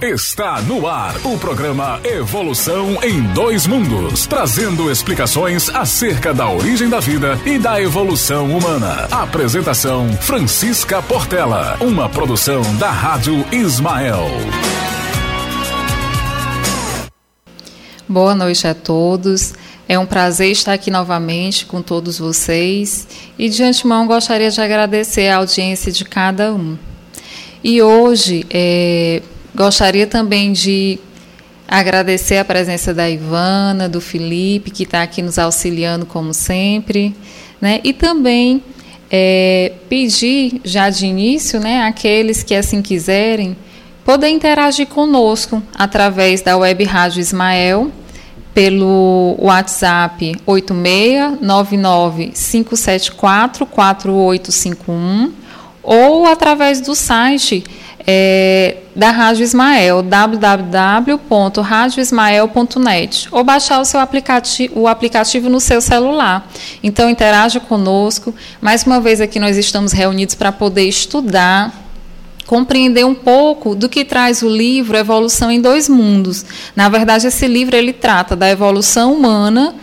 Está no ar o programa Evolução em Dois Mundos, trazendo explicações acerca da origem da vida e da evolução humana. Apresentação Francisca Portela, uma produção da Rádio Ismael. Boa noite a todos. É um prazer estar aqui novamente com todos vocês e de antemão gostaria de agradecer a audiência de cada um. E hoje é, Gostaria também de agradecer a presença da Ivana, do Felipe, que está aqui nos auxiliando como sempre, né? E também é, pedir já de início, né, aqueles que assim quiserem, poder interagir conosco através da Web Rádio Ismael pelo WhatsApp 8699-574-4851 ou através do site é, da Rádio Ismael, www.radioismael.net, ou baixar o seu aplicativo, o aplicativo no seu celular. Então interaja conosco. Mais uma vez aqui nós estamos reunidos para poder estudar compreender um pouco do que traz o livro Evolução em Dois Mundos. Na verdade, esse livro ele trata da evolução humana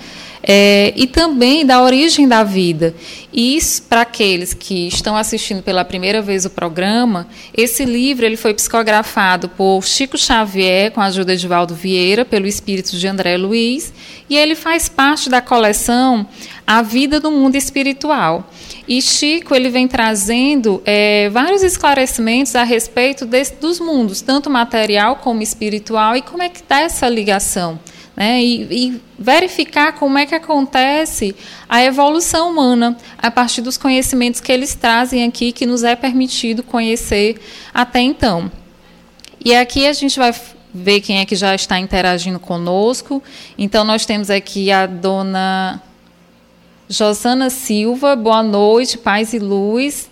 é, e também da origem da vida. E para aqueles que estão assistindo pela primeira vez o programa, esse livro ele foi psicografado por Chico Xavier, com a ajuda de Valdo Vieira, pelo espírito de André Luiz, e ele faz parte da coleção A Vida do Mundo Espiritual. E Chico ele vem trazendo é, vários esclarecimentos a respeito desse, dos mundos, tanto material como espiritual, e como é que está essa ligação né, e, e, verificar como é que acontece a evolução humana a partir dos conhecimentos que eles trazem aqui, que nos é permitido conhecer até então. E aqui a gente vai ver quem é que já está interagindo conosco. Então, nós temos aqui a dona Josana Silva, boa noite, paz e luz.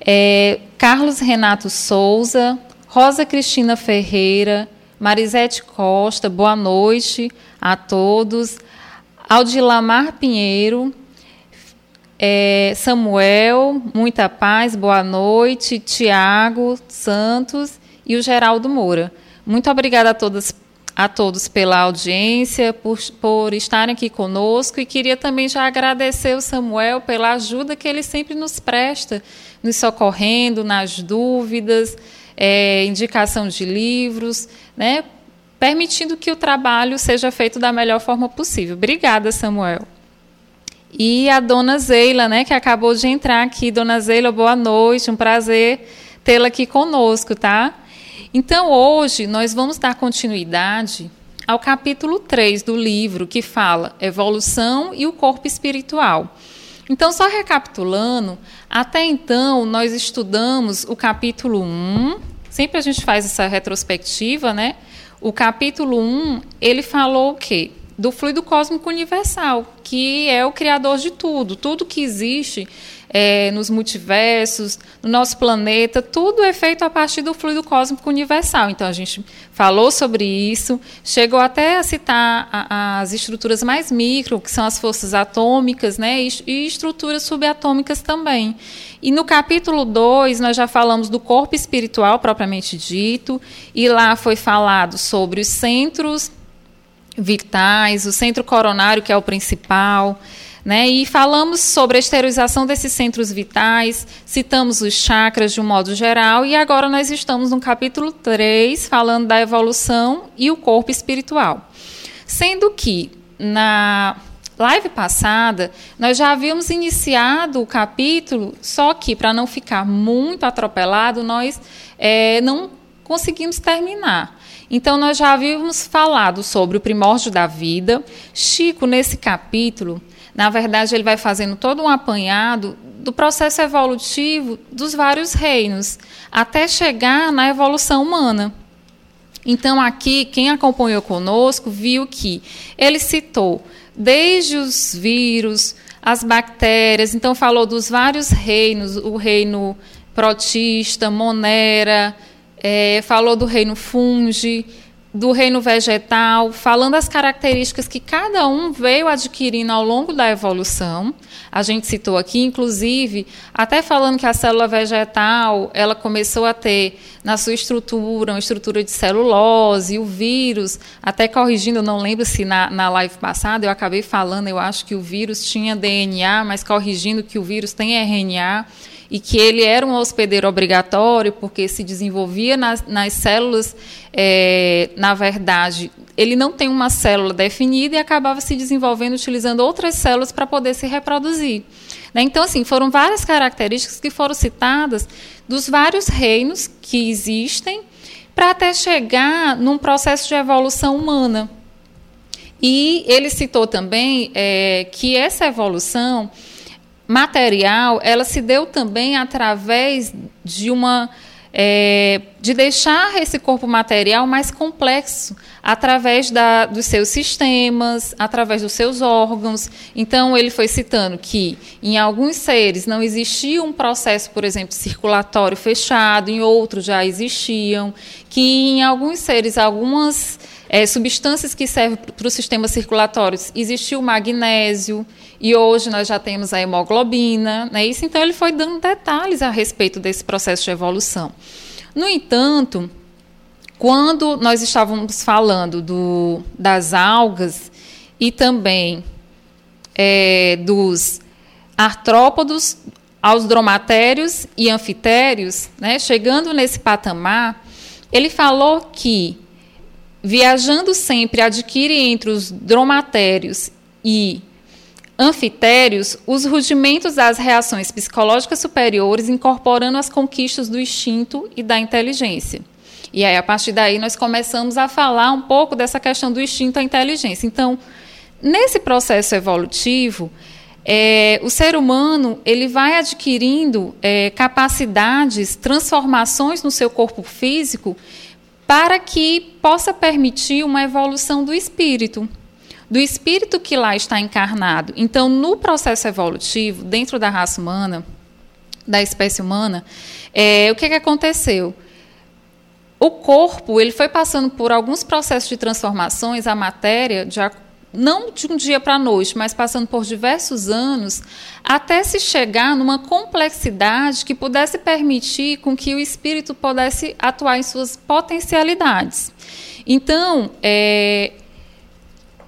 É, Carlos Renato Souza, Rosa Cristina Ferreira, Marisete Costa, boa noite a todos. Aldilamar Pinheiro, é, Samuel, muita paz, boa noite. Tiago Santos e o Geraldo Moura. Muito obrigada a a todos pela audiência, por, por estarem aqui conosco e queria também já agradecer o Samuel pela ajuda que ele sempre nos presta, nos socorrendo nas dúvidas, é, indicação de livros, né, permitindo que o trabalho seja feito da melhor forma possível. Obrigada, Samuel. E a dona Zeila, né, que acabou de entrar aqui. Dona Zeila, boa noite, um prazer tê-la aqui conosco, tá? Então, hoje, nós vamos dar continuidade ao capítulo 3 do livro, que fala Evolução e o Corpo Espiritual. Então, só recapitulando, até então nós estudamos o capítulo 1, sempre a gente faz essa retrospectiva, né? O capítulo 1, ele falou o quê? Do fluido cósmico universal, que é o criador de tudo. Tudo que existe é, nos multiversos, no nosso planeta, tudo é feito a partir do fluido cósmico universal. Então a gente falou sobre isso, chegou até a citar as estruturas mais micro, que são as forças atômicas, né, e, e estruturas subatômicas também. E no capítulo 2, nós já falamos do corpo espiritual propriamente dito, e lá foi falado sobre os centros vitais, o centro coronário, que é o principal, né? E falamos sobre a esterilização desses centros vitais, citamos os chakras de um modo geral, e agora nós estamos no capítulo 3, falando da evolução e o corpo espiritual. Sendo que na live passada nós já havíamos iniciado o capítulo, só que para não ficar muito atropelado, nós é, não conseguimos terminar. Então, nós já havíamos falado sobre o primórdio da vida. Chico, nesse capítulo, na verdade, ele vai fazendo todo um apanhado do processo evolutivo dos vários reinos, até chegar na evolução humana. Então, aqui, quem acompanhou conosco viu que ele citou desde os vírus, as bactérias, então falou dos vários reinos, o reino protista, monera, é, falou do reino fungi, do reino vegetal, falando as características que cada um veio adquirindo ao longo da evolução. A gente citou aqui, inclusive, até falando que a célula vegetal ela começou a ter na sua estrutura uma estrutura de celulose, o vírus, até corrigindo, não lembro se na, na live passada eu acabei falando, eu acho que o vírus tinha DNA, mas corrigindo que o vírus tem RNA e que ele era um hospedeiro obrigatório, porque se desenvolvia nas, nas células, é, na verdade, ele não tem uma célula definida e acabava se desenvolvendo utilizando outras células para poder se reproduzir. Né? Então, assim, foram várias características que foram citadas dos vários reinos que existem para até chegar num processo de evolução humana. E ele citou também é, que essa evolução material, ela se deu também através de uma é, de deixar esse corpo material mais complexo através da, dos seus sistemas, através dos seus órgãos. Então, ele foi citando que em alguns seres não existia um processo, por exemplo, circulatório fechado, em outros já existiam, que em alguns seres, algumas é, substâncias que servem para os sistemas circulatórios, existiu o magnésio, e hoje nós já temos a hemoglobina, né? Isso então ele foi dando detalhes a respeito desse processo de evolução. No entanto, quando nós estávamos falando do, das algas e também é, dos artrópodos aos dromatérios e anfitérios, né, chegando nesse patamar, ele falou que viajando sempre adquire entre os dromatérios e anfitérios os rudimentos das reações psicológicas superiores, incorporando as conquistas do instinto e da inteligência. E aí, a partir daí, nós começamos a falar um pouco dessa questão do instinto e inteligência. Então, nesse processo evolutivo, é, o ser humano ele vai adquirindo é, capacidades, transformações no seu corpo físico para que possa permitir uma evolução do espírito do espírito que lá está encarnado. Então, no processo evolutivo, dentro da raça humana, da espécie humana, é, o que, que aconteceu? O corpo ele foi passando por alguns processos de transformações, a matéria, de, não de um dia para a noite, mas passando por diversos anos, até se chegar numa complexidade que pudesse permitir com que o espírito pudesse atuar em suas potencialidades. Então, é,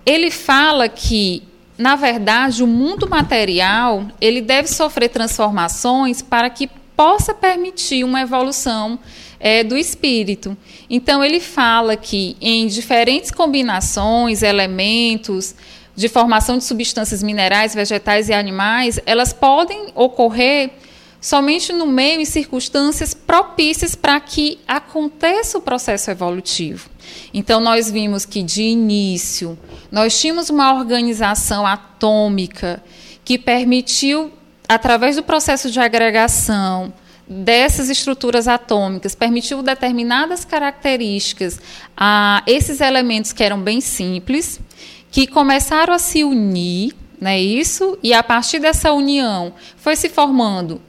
ele fala que, na verdade, o mundo material ele deve sofrer transformações para que possa permitir uma evolução é, do espírito. Então, ele fala que em diferentes combinações, elementos, de formação de substâncias minerais, vegetais e animais, elas podem ocorrer somente no meio e circunstâncias propícias para que aconteça o processo evolutivo. Então, nós vimos que, de início, nós tínhamos uma organização atômica que permitiu, através do processo de agregação dessas estruturas atômicas, permitiu determinadas características a esses elementos que eram bem simples, que começaram a se unir, né, isso, e a partir dessa união foi se formando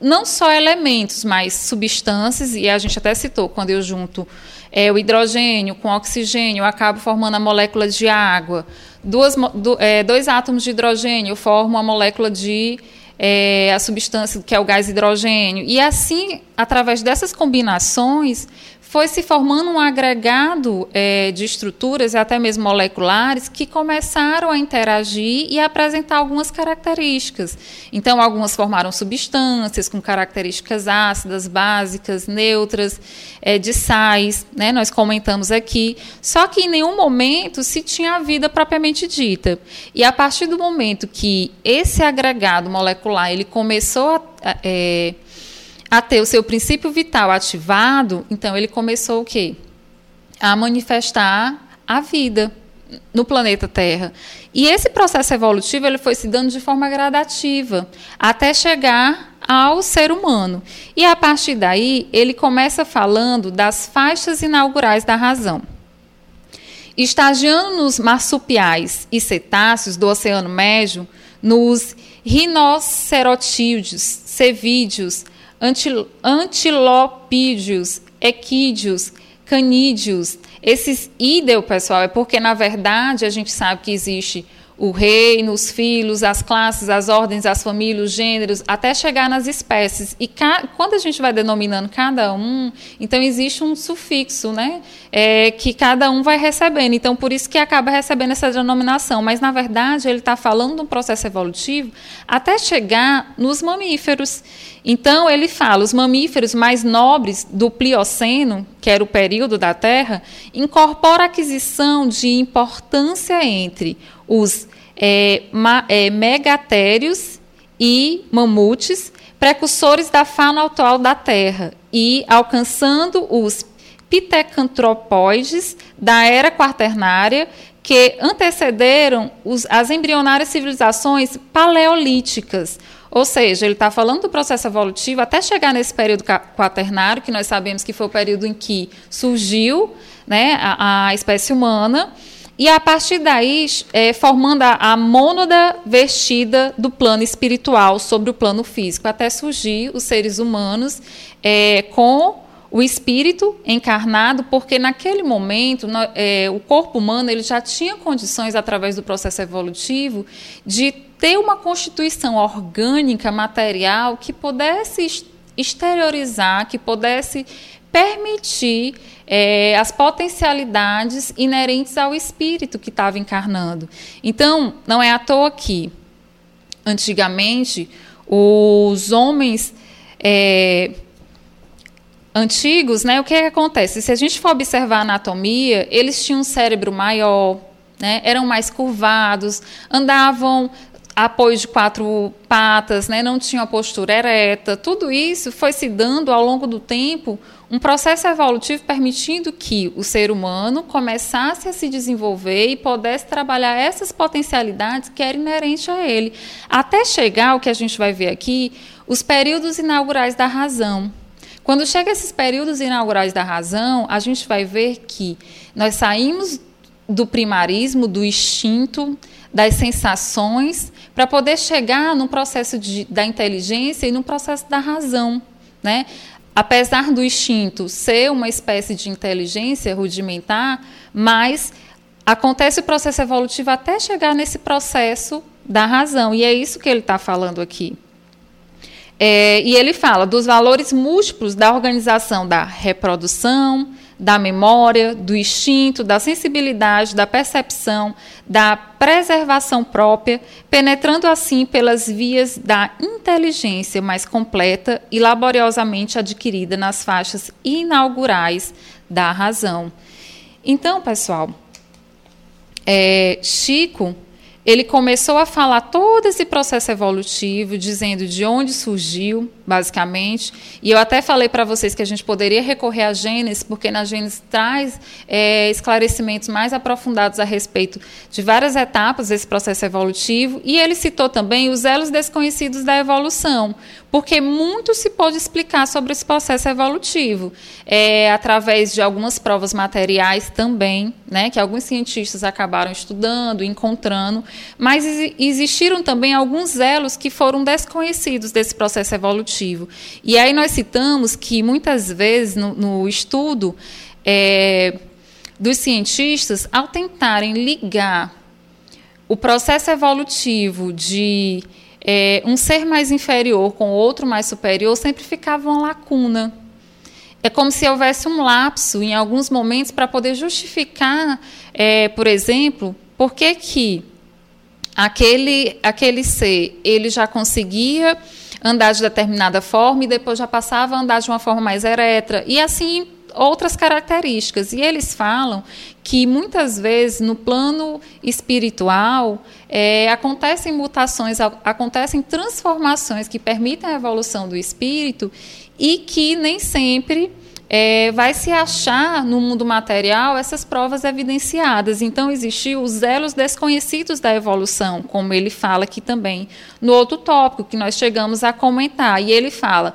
não só elementos, mas substâncias, e a gente até citou, quando eu junto é, o hidrogênio com oxigênio, eu acabo formando a molécula de água. Duas, do, é, dois átomos de hidrogênio formam a molécula de é, a substância que é o gás hidrogênio. E assim, através dessas combinações, foi se formando um agregado é, de estruturas, até mesmo moleculares, que começaram a interagir e apresentar algumas características. Então, algumas formaram substâncias com características ácidas, básicas, neutras, é, de sais, né? nós comentamos aqui. Só que em nenhum momento se tinha a vida propriamente dita. E a partir do momento que esse agregado molecular ele começou a. É, a ter o seu princípio vital ativado, então ele começou o quê? A manifestar a vida no planeta Terra. E esse processo evolutivo ele foi se dando de forma gradativa, até chegar ao ser humano. E a partir daí, ele começa falando das faixas inaugurais da razão. Estagiando nos marsupiais e cetáceos do Oceano Médio, nos rinocerotídeos, cevídeos, antilopídeos, equídeos, canídeos. Esses idel, pessoal, é porque, na verdade, a gente sabe que existe o reino, os filhos, as classes, as ordens, as famílias, os gêneros, até chegar nas espécies. E quando a gente vai denominando cada um, então existe um sufixo, né? É, que cada um vai recebendo. Então, por isso que acaba recebendo essa denominação. Mas, na verdade, ele está falando de um processo evolutivo até chegar nos mamíferos. Então, ele fala: os mamíferos mais nobres do Plioceno, que era o período da Terra, incorpora a aquisição de importância entre os é, ma, é, megatérios e mamutes, precursores da fauna atual da Terra, e alcançando os pitecantropóides da era quaternária, que antecederam os, as embrionárias civilizações paleolíticas. Ou seja, ele está falando do processo evolutivo até chegar nesse período quaternário, que nós sabemos que foi o período em que surgiu né, a, a espécie humana, e a partir daí, é, formando a, a mônada vestida do plano espiritual sobre o plano físico, até surgir os seres humanos é, com o espírito encarnado, porque naquele momento no, é, o corpo humano ele já tinha condições, através do processo evolutivo, de ter uma constituição orgânica, material, que pudesse exteriorizar, que pudesse permitir é, as potencialidades inerentes ao espírito que estava encarnando. Então, não é à toa que, antigamente, os homens é, antigos, né, o que, é que acontece? Se a gente for observar a anatomia, eles tinham um cérebro maior, né, eram mais curvados, andavam apoio de quatro patas, né, não tinham a postura ereta. Tudo isso foi se dando ao longo do tempo um processo evolutivo permitindo que o ser humano começasse a se desenvolver e pudesse trabalhar essas potencialidades que eram inerentes a ele, até chegar ao que a gente vai ver aqui, os períodos inaugurais da razão. Quando chega esses períodos inaugurais da razão, a gente vai ver que nós saímos do primarismo, do instinto, das sensações, para poder chegar no processo de, da inteligência e no processo da razão. Né? apesar do instinto ser uma espécie de inteligência rudimentar, mas acontece o processo evolutivo até chegar nesse processo da razão. E é isso que ele está falando aqui. É, e ele fala dos valores múltiplos da organização da reprodução, da memória, do instinto, da sensibilidade, da percepção, da preservação própria, penetrando assim pelas vias da inteligência mais completa e laboriosamente adquirida nas faixas inaugurais da razão. Então, pessoal, é, Chico ele começou a falar todo esse processo evolutivo, dizendo de onde surgiu, basicamente. E eu até falei para vocês que a gente poderia recorrer à Gênesis, porque na Gênesis traz é, esclarecimentos mais aprofundados a respeito de várias etapas desse processo evolutivo. E ele citou também os elos desconhecidos da evolução, porque muito se pode explicar sobre esse processo evolutivo, é, através de algumas provas materiais também, né, que alguns cientistas acabaram estudando, encontrando, mas existiram também alguns elos que foram desconhecidos desse processo evolutivo. E aí nós citamos que muitas vezes no, no estudo é, dos cientistas, ao tentarem ligar o processo evolutivo de é, um ser mais inferior com outro mais superior, sempre ficava uma lacuna. É como se houvesse um lapso em alguns momentos para poder justificar, é, por exemplo, por que, que aquele, aquele ser ele já conseguia andar de determinada forma e depois já passava a andar de uma forma mais ereta. E assim outras características. E eles falam que muitas vezes no plano espiritual é, acontecem mutações, acontecem transformações que permitem a evolução do espírito e que nem sempre é, vai se achar no mundo material essas provas evidenciadas. Então, existiam os elos desconhecidos da evolução, como ele fala aqui também no outro tópico que nós chegamos a comentar. E ele fala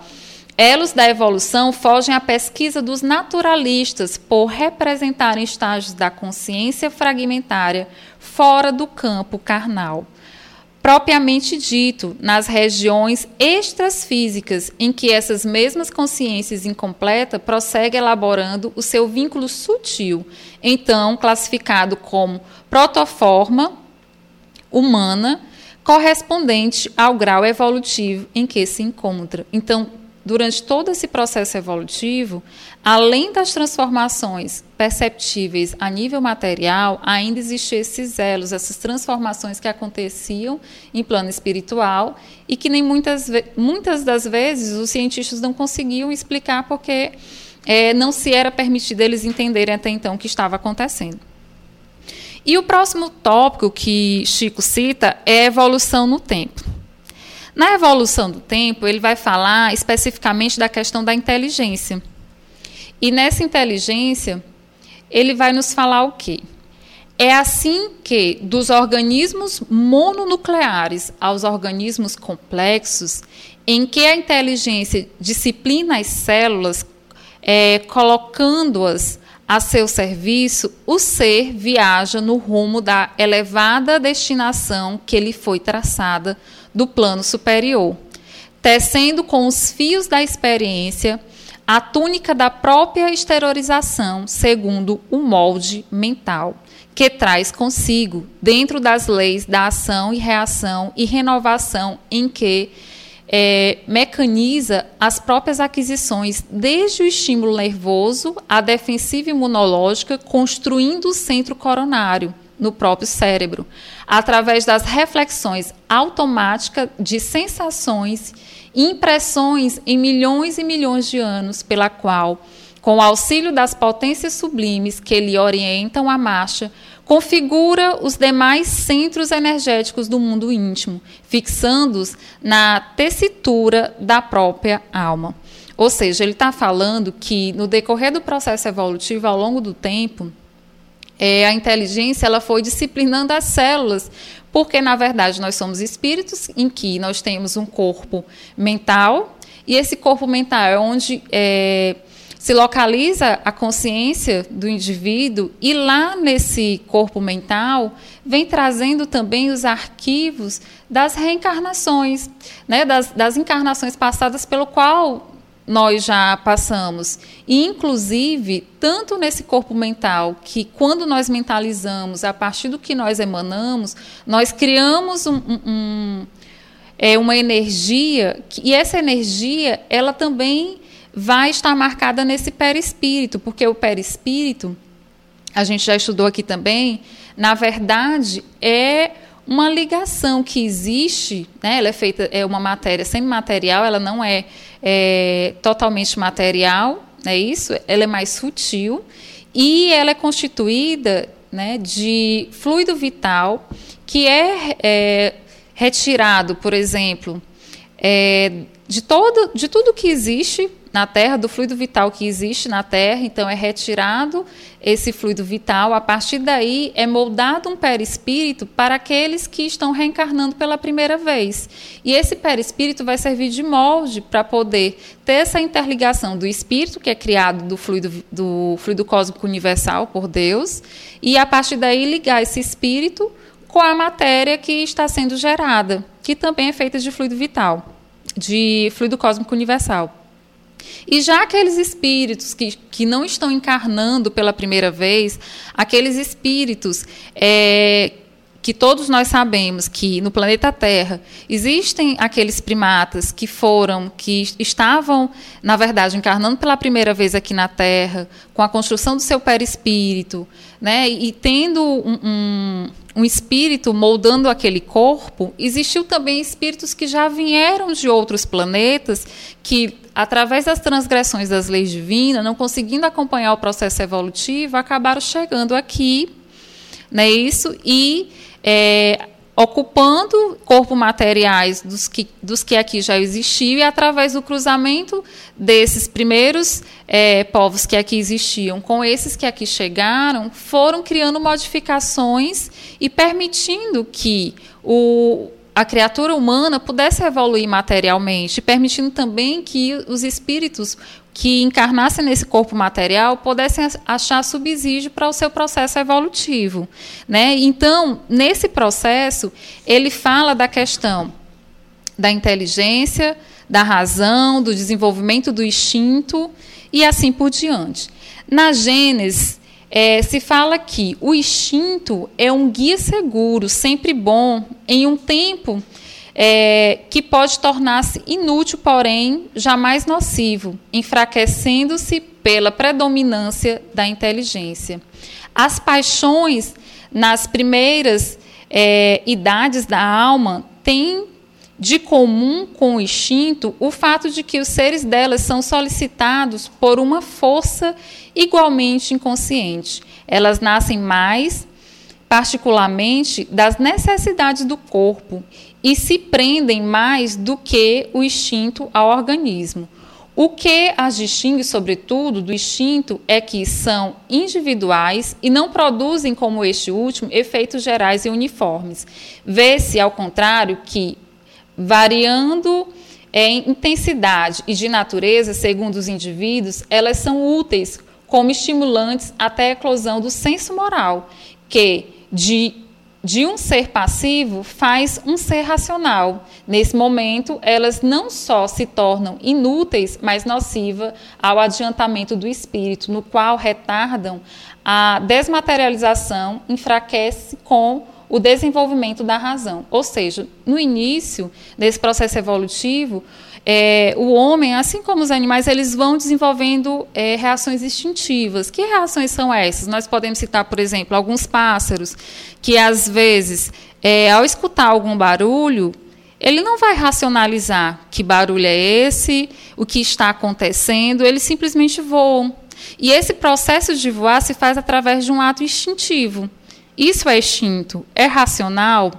Elos da evolução fogem à pesquisa dos naturalistas por representarem estágios da consciência fragmentária fora do campo carnal. Propriamente dito, nas regiões extrafísicas, em que essas mesmas consciências incompletas prosseguem elaborando o seu vínculo sutil, então classificado como protoforma humana, correspondente ao grau evolutivo em que se encontra. Então, durante todo esse processo evolutivo, além das transformações perceptíveis a nível material, ainda existiam esses elos, essas transformações que aconteciam em plano espiritual e que nem muitas, muitas das vezes os cientistas não conseguiam explicar porque é, não se era permitido eles entenderem até então o que estava acontecendo. E o próximo tópico que Chico cita é evolução no tempo. Na evolução do tempo, ele vai falar especificamente da questão da inteligência. E nessa inteligência, ele vai nos falar o quê? É assim que, dos organismos mononucleares aos organismos complexos, em que a inteligência disciplina as células, é, colocando-as a seu serviço, o ser viaja no rumo da elevada destinação que lhe foi traçada do plano superior, tecendo com os fios da experiência a túnica da própria exteriorização, segundo o molde mental, que traz consigo, dentro das leis da ação e reação e renovação em que é, mecaniza as próprias aquisições, desde o estímulo nervoso à defensiva imunológica, construindo o centro coronário, no próprio cérebro, através das reflexões automáticas de sensações e impressões em milhões e milhões de anos, pela qual, com o auxílio das potências sublimes que lhe orientam a marcha, configura os demais centros energéticos do mundo íntimo, fixando-os na tessitura da própria alma. Ou seja, ele está falando que no decorrer do processo evolutivo, ao longo do tempo, é, a inteligência ela foi disciplinando as células, porque na verdade nós somos espíritos em que nós temos um corpo mental e esse corpo mental é onde é, se localiza a consciência do indivíduo e lá nesse corpo mental vem trazendo também os arquivos das reencarnações, né, das, das encarnações passadas pelo qual nós já passamos. E, inclusive, tanto nesse corpo mental, que quando nós mentalizamos, a partir do que nós emanamos, nós criamos um, um, um, é, uma energia, e essa energia, ela também vai estar marcada nesse perispírito, porque o perispírito, a gente já estudou aqui também, na verdade, é uma ligação que existe, né? ela é feita, é uma matéria semimaterial, ela não é, é totalmente material, é isso? Ela é mais sutil e ela é constituída né, de fluido vital que é, é retirado, por exemplo, é, de, todo, de tudo que existe na Terra, do fluido vital que existe na Terra, então é retirado esse fluido vital, a partir daí é moldado um perispírito para aqueles que estão reencarnando pela primeira vez. E esse perispírito vai servir de molde para poder ter essa interligação do espírito, que é criado do fluido, do fluido cósmico universal por Deus, e a partir daí ligar esse espírito com a matéria que está sendo gerada, que também é feita de fluido vital, de fluido cósmico universal. E já aqueles espíritos que, que não estão encarnando pela primeira vez, aqueles espíritos é, que todos nós sabemos que no planeta Terra existem aqueles primatas que foram, que estavam, na verdade, encarnando pela primeira vez aqui na Terra, com a construção do seu perispírito, né, e tendo um, um, um espírito moldando aquele corpo, existiu também espíritos que já vieram de outros planetas que através das transgressões das leis divinas, não conseguindo acompanhar o processo evolutivo, acabaram chegando aqui, né, isso, e é, ocupando corpos materiais dos que, dos que aqui já existiam, e através do cruzamento desses primeiros é, povos que aqui existiam com esses que aqui chegaram, foram criando modificações e permitindo que o, a criatura humana pudesse evoluir materialmente, permitindo também que os espíritos que encarnassem nesse corpo material pudessem achar subsídio para o seu processo evolutivo. Né? Então, nesse processo, ele fala da questão da inteligência, da razão, do desenvolvimento do instinto e assim por diante. Na Gênesis, é, se fala que o instinto é um guia seguro, sempre bom, em um tempo é, que pode tornar-se inútil, porém jamais nocivo, enfraquecendo-se pela predominância da inteligência. As paixões, nas primeiras é, idades da alma, têm de comum com o instinto o fato de que os seres delas são solicitados por uma força igualmente inconsciente. Elas nascem mais, particularmente, das necessidades do corpo e se prendem mais do que o instinto ao organismo. O que as distingue, sobretudo, do instinto é que são individuais e não produzem, como este último, efeitos gerais e uniformes. Vê-se, ao contrário, que, variando em intensidade e de natureza, segundo os indivíduos, elas são úteis como estimulantes até a eclosão do senso moral, que, de de um ser passivo faz um ser racional. Nesse momento, elas não só se tornam inúteis, mas nociva ao adiantamento do espírito, no qual retardam a desmaterialização, enfraquece com o desenvolvimento da razão. Ou seja, no início desse processo evolutivo, é, o homem, assim como os animais, eles vão desenvolvendo é, reações instintivas. Que reações são essas? Nós podemos citar, por exemplo, alguns pássaros que, às vezes, é, ao escutar algum barulho, ele não vai racionalizar que barulho é esse, o que está acontecendo, ele simplesmente voa. E esse processo de voar se faz através de um ato instintivo. Isso é instinto. É racional?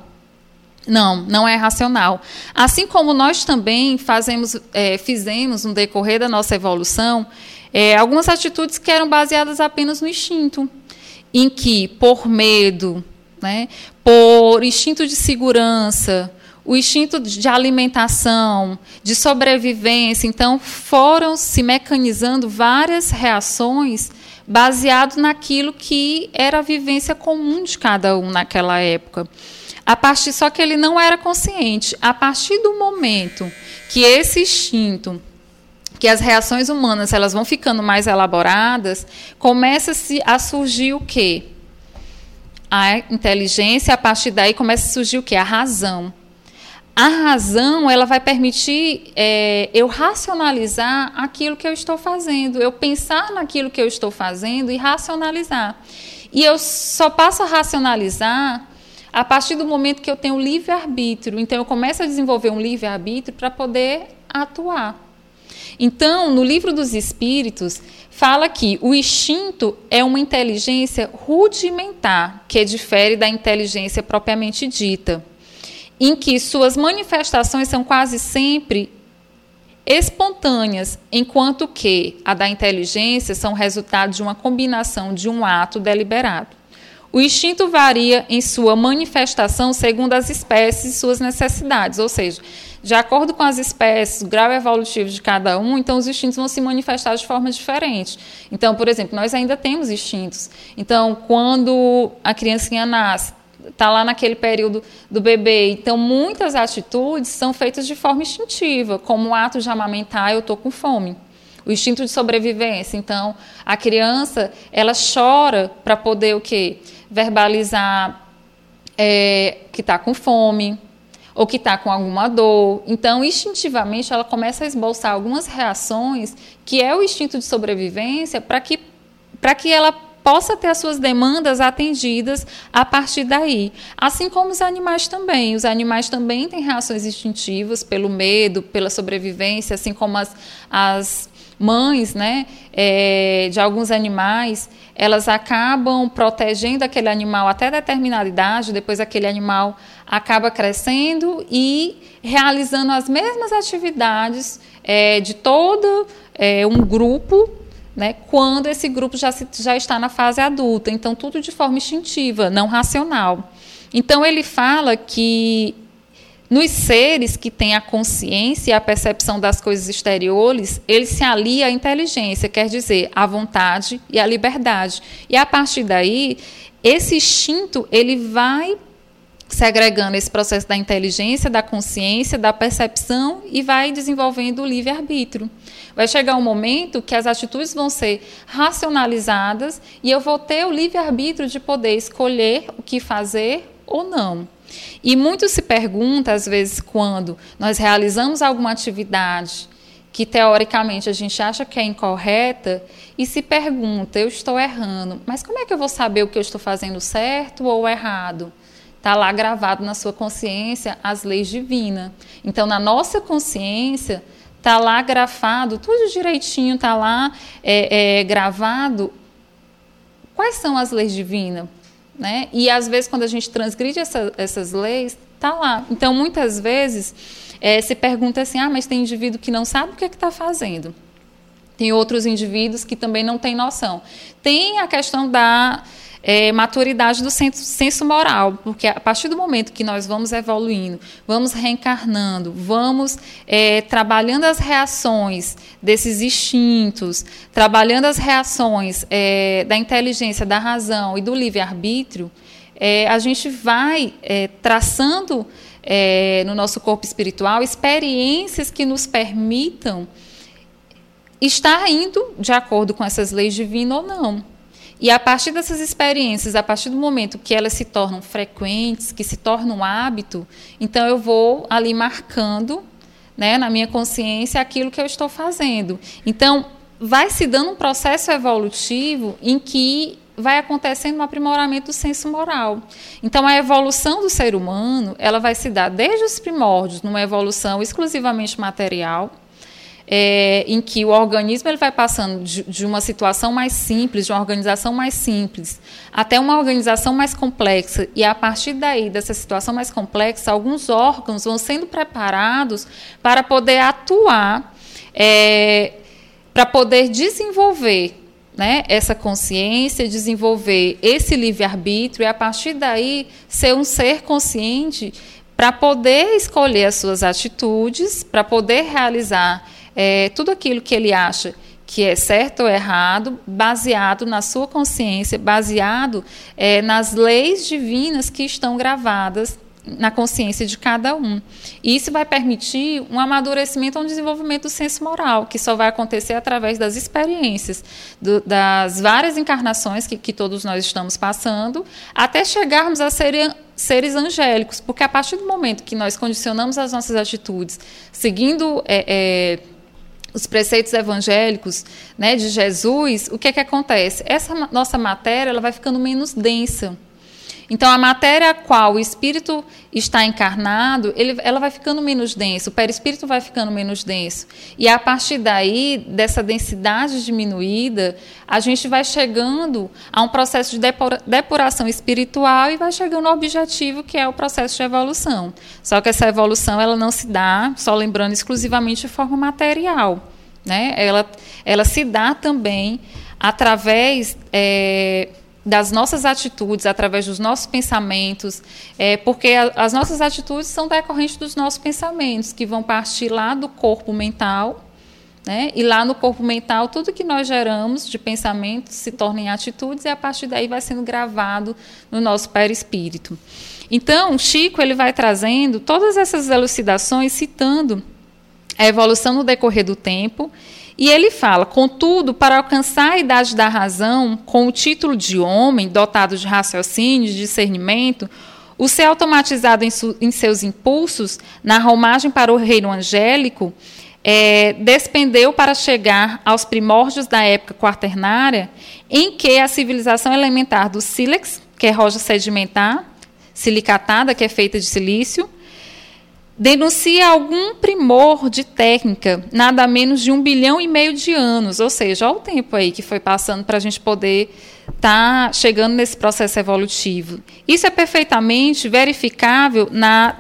Não, não é racional. Assim como nós também fazemos, é, fizemos no decorrer da nossa evolução é, algumas atitudes que eram baseadas apenas no instinto, em que, por medo, né, por instinto de segurança, o instinto de alimentação, de sobrevivência, então foram se mecanizando várias reações baseado naquilo que era a vivência comum de cada um naquela época. A partir só que ele não era consciente. A partir do momento que esse instinto que as reações humanas elas vão ficando mais elaboradas, começa-se a surgir o quê? A inteligência, a partir daí começa a surgir o quê? A razão. A razão ela vai permitir é, eu racionalizar aquilo que eu estou fazendo, eu pensar naquilo que eu estou fazendo e racionalizar. E eu só passo a racionalizar a partir do momento que eu tenho livre-arbítrio. Então, eu começo a desenvolver um livre-arbítrio para poder atuar. Então, no livro dos Espíritos, fala que o instinto é uma inteligência rudimentar, que difere da inteligência propriamente dita, em que suas manifestações são quase sempre espontâneas, enquanto que a da inteligência são resultado de uma combinação de um ato deliberado. O instinto varia em sua manifestação segundo as espécies e suas necessidades, ou seja, de acordo com as espécies, o grau evolutivo de cada um, então os instintos vão se manifestar de forma diferente. Então, por exemplo, nós ainda temos instintos. Então, quando a criancinha nasce, está lá naquele período do bebê. Então, muitas atitudes são feitas de forma instintiva, como o ato de amamentar, eu estou com fome o instinto de sobrevivência. Então, a criança, ela chora para poder o quê? Verbalizar é, que está com fome ou que está com alguma dor. Então, instintivamente, ela começa a esboçar algumas reações que é o instinto de sobrevivência para que, que ela possa ter as suas demandas atendidas a partir daí. Assim como os animais também. Os animais também têm reações instintivas pelo medo, pela sobrevivência, assim como as, as mães né, é, de alguns animais, elas acabam protegendo aquele animal até determinada idade, depois aquele animal acaba crescendo e realizando as mesmas atividades é, de todo é, um grupo, né, quando esse grupo já, se, já está na fase adulta. Então, tudo de forma instintiva, não racional. Então, ele fala que Nos seres que têm a consciência e a percepção das coisas exteriores, ele se alia à inteligência, quer dizer, à vontade e à liberdade. E a partir daí, esse instinto ele vai segregando esse processo da inteligência, da consciência, da percepção e vai desenvolvendo o livre-arbítrio. Vai chegar um momento que as atitudes vão ser racionalizadas e eu vou ter o livre-arbítrio de poder escolher o que fazer ou não. E muito se pergunta, às vezes, quando nós realizamos alguma atividade que teoricamente a gente acha que é incorreta e se pergunta, eu estou errando, mas como é que eu vou saber o que eu estou fazendo certo ou errado? Está lá gravado na sua consciência as leis divinas. Então, na nossa consciência, está lá grafado, tudo direitinho, está lá é, é, gravado. Quais são as leis divinas? Né? E às vezes, quando a gente transgride essa, essas leis, está lá. Então, muitas vezes, é, se pergunta assim: ah, mas tem indivíduo que não sabe o que é está fazendo. Tem outros indivíduos que também não têm noção. Tem a questão da é, maturidade do senso, senso moral, porque a partir do momento que nós vamos evoluindo, vamos reencarnando, vamos é, trabalhando as reações desses instintos, trabalhando as reações é, da inteligência, da razão e do livre-arbítrio, é, a gente vai é, traçando é, no nosso corpo espiritual experiências que nos permitam estar indo de acordo com essas leis divinas ou não. E a partir dessas experiências, a partir do momento que elas se tornam frequentes, que se tornam hábito, então eu vou ali marcando né, na minha consciência aquilo que eu estou fazendo. Então, vai se dando um processo evolutivo em que vai acontecendo um aprimoramento do senso moral. Então, a evolução do ser humano, ela vai se dar desde os primórdios, numa evolução exclusivamente material, é, em que o organismo ele vai passando de, de, uma situação mais simples, de uma organização mais simples, até uma organização mais complexa. E a partir daí, dessa situação mais complexa, alguns órgãos vão sendo preparados para poder atuar, é, para poder desenvolver né, essa consciência, desenvolver esse livre-arbítrio e, a partir daí, ser um ser consciente para poder escolher as suas atitudes, para poder realizar é, tudo aquilo que ele acha que é certo ou errado, baseado na sua consciência, baseado é, nas leis divinas que estão gravadas na consciência de cada um. E isso vai permitir um amadurecimento, um desenvolvimento do senso moral, que só vai acontecer através das experiências, do, das várias encarnações que, que, todos nós estamos passando, até chegarmos a ser seres angélicos, porque a partir do momento que nós condicionamos as nossas atitudes, seguindo é, é, os preceitos evangélicos né, de Jesus, o que é que acontece? Essa nossa matéria ela vai ficando menos densa. Então, a matéria a qual o espírito está encarnado, ele, ela vai ficando menos densa, o perispírito vai ficando menos denso. E a partir daí, dessa densidade diminuída, a gente vai chegando a um processo de depuração espiritual e vai chegando ao objetivo que é o processo de evolução. Só que essa evolução ela não se dá, só lembrando, exclusivamente de forma material. Né? Ela, ela se dá também através. É, das nossas atitudes, através dos nossos pensamentos, é, porque a, as nossas atitudes são decorrentes dos nossos pensamentos, que vão partir lá do corpo mental, né? e lá no corpo mental, tudo que nós geramos de pensamentos se torna em atitudes, e a partir daí vai sendo gravado no nosso perispírito. Então, Chico ele vai trazendo todas essas elucidações, citando a evolução no decorrer do tempo e ele fala: contudo, para alcançar a idade da razão, com o título de homem, dotado de raciocínio, de discernimento, o ser automatizado em, em seus impulsos, na romagem para o reino angélico, é, despendeu para chegar aos primórdios da época quaternária, em que a civilização elementar do sílex, que é rocha sedimentar, silicatada, que é feita de silício, denuncia algum primor de técnica, nada menos de um bilhão e meio de anos, ou seja, olha o tempo aí que foi passando para a gente poder estar tá chegando nesse processo evolutivo. Isso é perfeitamente verificável na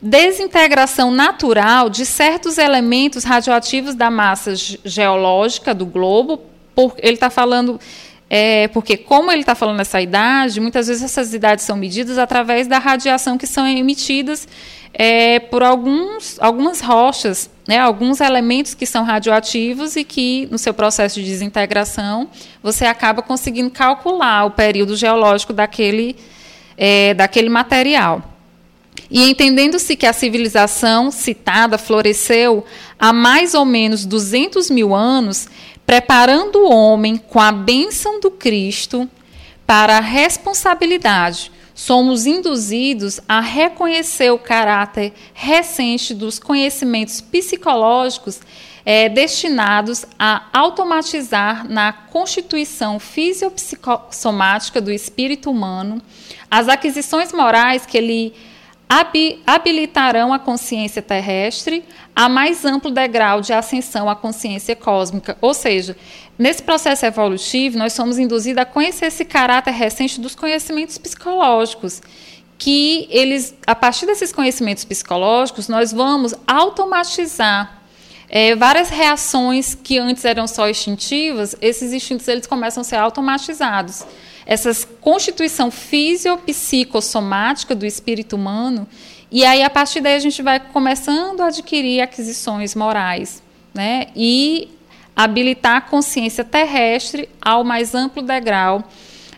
desintegração natural de certos elementos radioativos da massa geológica do globo, ele está falando é, porque como ele está falando essa idade, muitas vezes essas idades são medidas através da radiação que são emitidas é, por alguns, algumas rochas, né, alguns elementos que são radioativos e que, no seu processo de desintegração, você acaba conseguindo calcular o período geológico daquele, é, daquele material. E entendendo-se que a civilização citada floresceu há mais ou menos 200 mil anos, preparando o homem com a bênção do Cristo para a responsabilidade. Somos induzidos a reconhecer o caráter recente dos conhecimentos psicológicos é, destinados a automatizar na constituição fisiopsicossomática do espírito humano as aquisições morais que ele habilitarão a consciência terrestre a mais amplo degrau de ascensão à consciência cósmica. Ou seja, nesse processo evolutivo, nós somos induzidos a conhecer esse caráter recente dos conhecimentos psicológicos, que eles, a partir desses conhecimentos psicológicos, nós vamos automatizar é, várias reações que antes eram só instintivas, esses instintos eles começam a ser automatizados essa constituição fisiopsicossomática do espírito humano, e aí a partir daí a gente vai começando a adquirir aquisições morais, né? E habilitar a consciência terrestre ao mais amplo degrau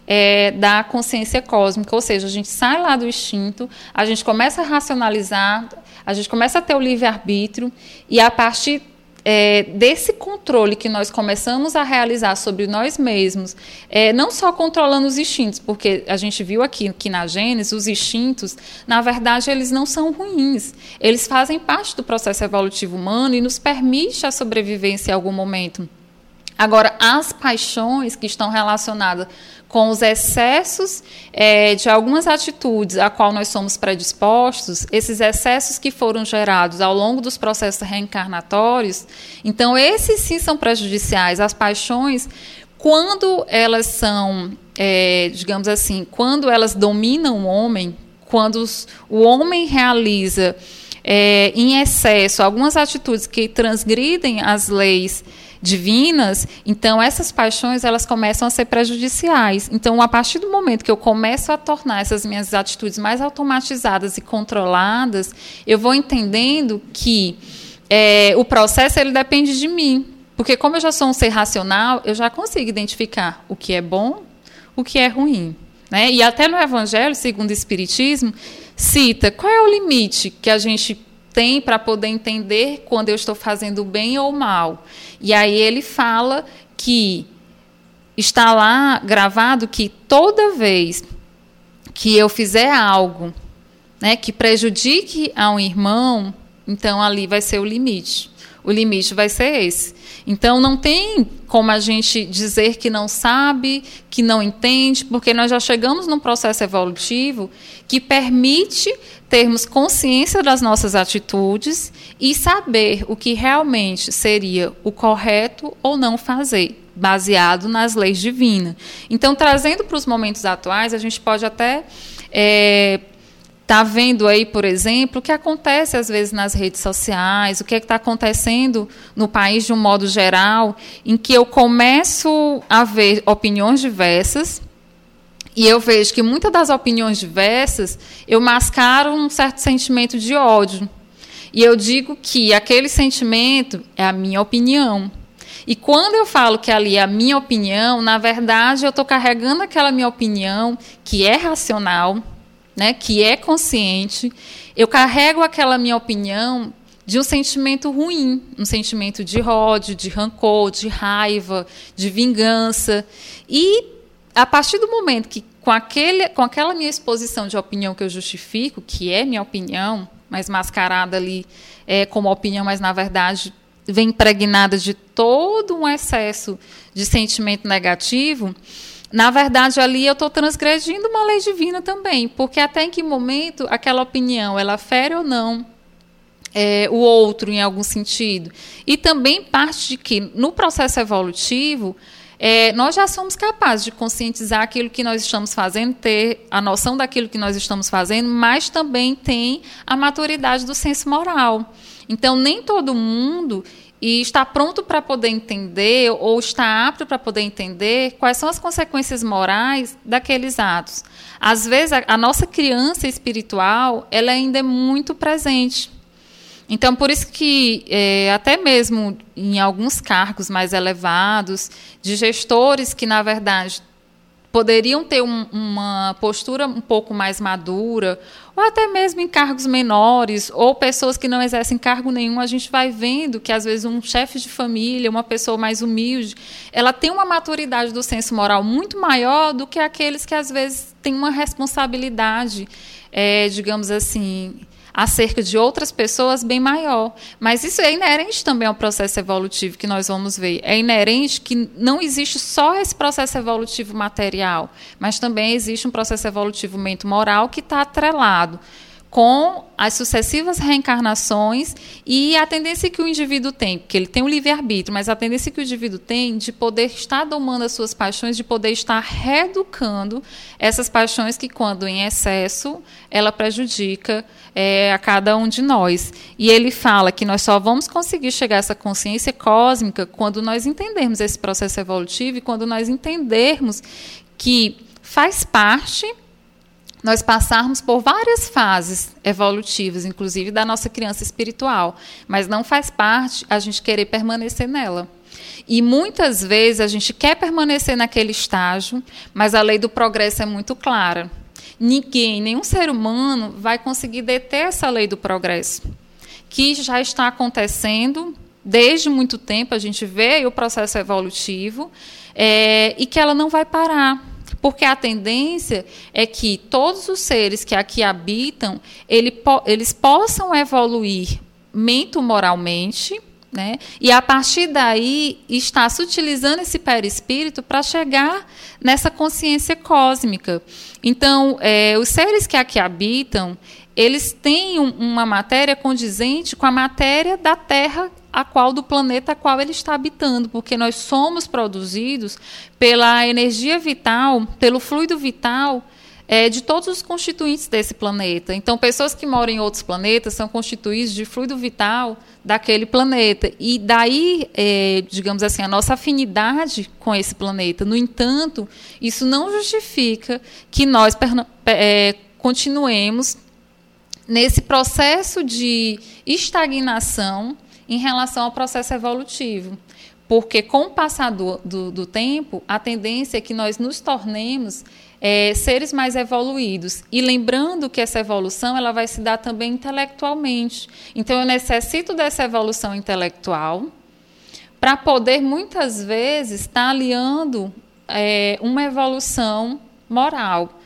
é, da consciência cósmica, ou seja, a gente sai lá do instinto, a gente começa a racionalizar, a gente começa a ter o livre-arbítrio, e a partir é, desse controle que nós começamos a realizar sobre nós mesmos, é, não só controlando os instintos, porque a gente viu aqui que na Gênesis, os instintos, na verdade, eles não são ruins. Eles fazem parte do processo evolutivo humano e nos permite a sobrevivência em algum momento. Agora, as paixões que estão relacionadas com os excessos é, de algumas atitudes a qual nós somos predispostos, esses excessos que foram gerados ao longo dos processos reencarnatórios, então esses sim são prejudiciais. As paixões, quando elas são, é, digamos assim, quando elas dominam o homem, quando os, o homem realiza é, em excesso algumas atitudes que transgridem as leis divinas, então essas paixões elas começam a ser prejudiciais. Então, a partir do momento que eu começo a tornar essas minhas atitudes mais automatizadas e controladas, eu vou entendendo que é, o processo ele depende de mim, porque como eu já sou um ser racional, eu já consigo identificar o que é bom, o que é ruim. Né? E até no Evangelho, segundo o Espiritismo, cita qual é o limite que a gente tem para poder entender quando eu estou fazendo bem ou mal. E aí ele fala que está lá gravado que toda vez que eu fizer algo né, que prejudique a um irmão, então ali vai ser o limite. O limite vai ser esse. Então não tem como a gente dizer que não sabe, que não entende, porque nós já chegamos num processo evolutivo que permite termos consciência das nossas atitudes e saber o que realmente seria o correto ou não fazer, baseado nas leis divinas. Então, trazendo para os momentos atuais, a gente pode até é, está vendo aí, por exemplo, o que acontece às vezes nas redes sociais, o que é está acontecendo no país de um modo geral, em que eu começo a ver opiniões diversas e eu vejo que muitas das opiniões diversas eu mascaro um certo sentimento de ódio. E eu digo que aquele sentimento é a minha opinião. E quando eu falo que ali é a minha opinião, na verdade eu estou carregando aquela minha opinião, que é racional, né, que é consciente, eu carrego aquela minha opinião de um sentimento ruim, um sentimento de ódio, de rancor, de raiva, de vingança. E a partir do momento que, com, aquele, com aquela minha exposição de opinião que eu justifico, que é minha opinião, mas mascarada ali é, como opinião, mas na verdade vem impregnada de todo um excesso de sentimento negativo, na verdade, ali eu estou transgredindo uma lei divina também, porque até em que momento aquela opinião ela fere ou não é, o outro em algum sentido. E também parte de que no processo evolutivo é, nós já somos capazes de conscientizar aquilo que nós estamos fazendo, ter a noção daquilo que nós estamos fazendo, mas também tem a maturidade do senso moral. Então, nem todo mundo e está pronto para poder entender ou está apto para poder entender quais são as consequências morais daqueles atos. Às vezes a, a nossa criança espiritual ela ainda é muito presente. Então, por isso que é, até mesmo em alguns cargos mais elevados, de gestores que, na verdade, poderiam ter um, uma postura um pouco mais madura, ou até mesmo em cargos menores, ou pessoas que não exercem cargo nenhum, a gente vai vendo que às vezes um chefe de família, uma pessoa mais humilde, ela tem uma maturidade do senso moral muito maior do que aqueles que às vezes têm uma responsabilidade, é, digamos assim, acerca de outras pessoas bem maior. Mas isso é inerente também ao processo evolutivo que nós vamos ver. É inerente que não existe só esse processo evolutivo material, mas também existe um processo evolutivo mente-moral que está atrelado com as sucessivas reencarnações e a tendência que o indivíduo tem, porque ele tem o livre-arbítrio, mas a tendência que o indivíduo tem de poder estar domando as suas paixões, de poder estar reeducando essas paixões que, quando em excesso, ela prejudica é, a cada um de nós. E ele fala que nós só vamos conseguir chegar a essa consciência cósmica quando nós entendermos esse processo evolutivo e quando nós entendermos que faz parte nós passarmos por várias fases evolutivas, inclusive da nossa criança espiritual, mas não faz parte a gente querer permanecer nela. E muitas vezes a gente quer permanecer naquele estágio, mas a lei do progresso é muito clara. Ninguém, nenhum ser humano vai conseguir deter essa lei do progresso, que já está acontecendo desde muito tempo, a gente vê o processo evolutivo, é, e que ela não vai parar. Porque a tendência é que todos os seres que aqui habitam, ele, eles possam evoluir mento-moralmente, né? E a partir daí está se utilizando esse perispírito para chegar nessa consciência cósmica. Então, é, os seres que aqui habitam, eles têm um, uma matéria condizente com a matéria da Terra a qual do planeta a qual ele está habitando, porque nós somos produzidos pela energia vital, pelo fluido vital é, de todos os constituintes desse planeta. Então, pessoas que moram em outros planetas são constituídas de fluido vital daquele planeta. E daí, é, digamos assim, a nossa afinidade com esse planeta. No entanto, isso não justifica que nós é, continuemos nesse processo de estagnação em relação ao processo evolutivo. Porque, com o passar do, do, do tempo, a tendência é que nós nos tornemos é, seres mais evoluídos. E lembrando que essa evolução ela vai se dar também intelectualmente. Então, eu necessito dessa evolução intelectual para poder, muitas vezes, estar tá aliando é, uma evolução moral.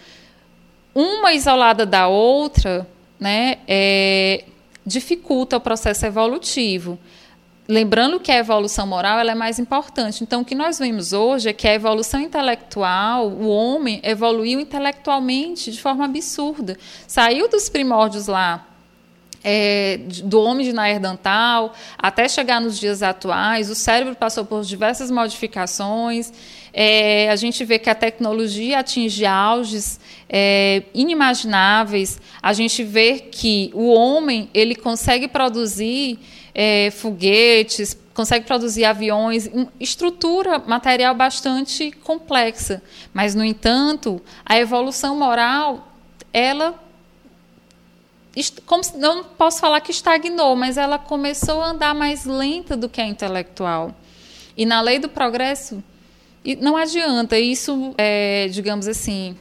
Uma isolada da outra né, é, dificulta o processo evolutivo. Lembrando que a evolução moral é mais importante. Então, o que nós vemos hoje é que a evolução intelectual, o homem evoluiu intelectualmente de forma absurda. Saiu dos primórdios lá é, do homem de Naerdantal até chegar nos dias atuais, o cérebro passou por diversas modificações. É, a gente vê que a tecnologia atinge auges é, inimagináveis. A gente vê que o homem ele consegue produzir é, foguetes, consegue produzir aviões, estrutura material bastante complexa. Mas, no entanto, a evolução moral, ela como, não posso falar que estagnou, mas ela começou a andar mais lenta do que a intelectual. E na lei do progresso, não adianta, isso é, digamos assim,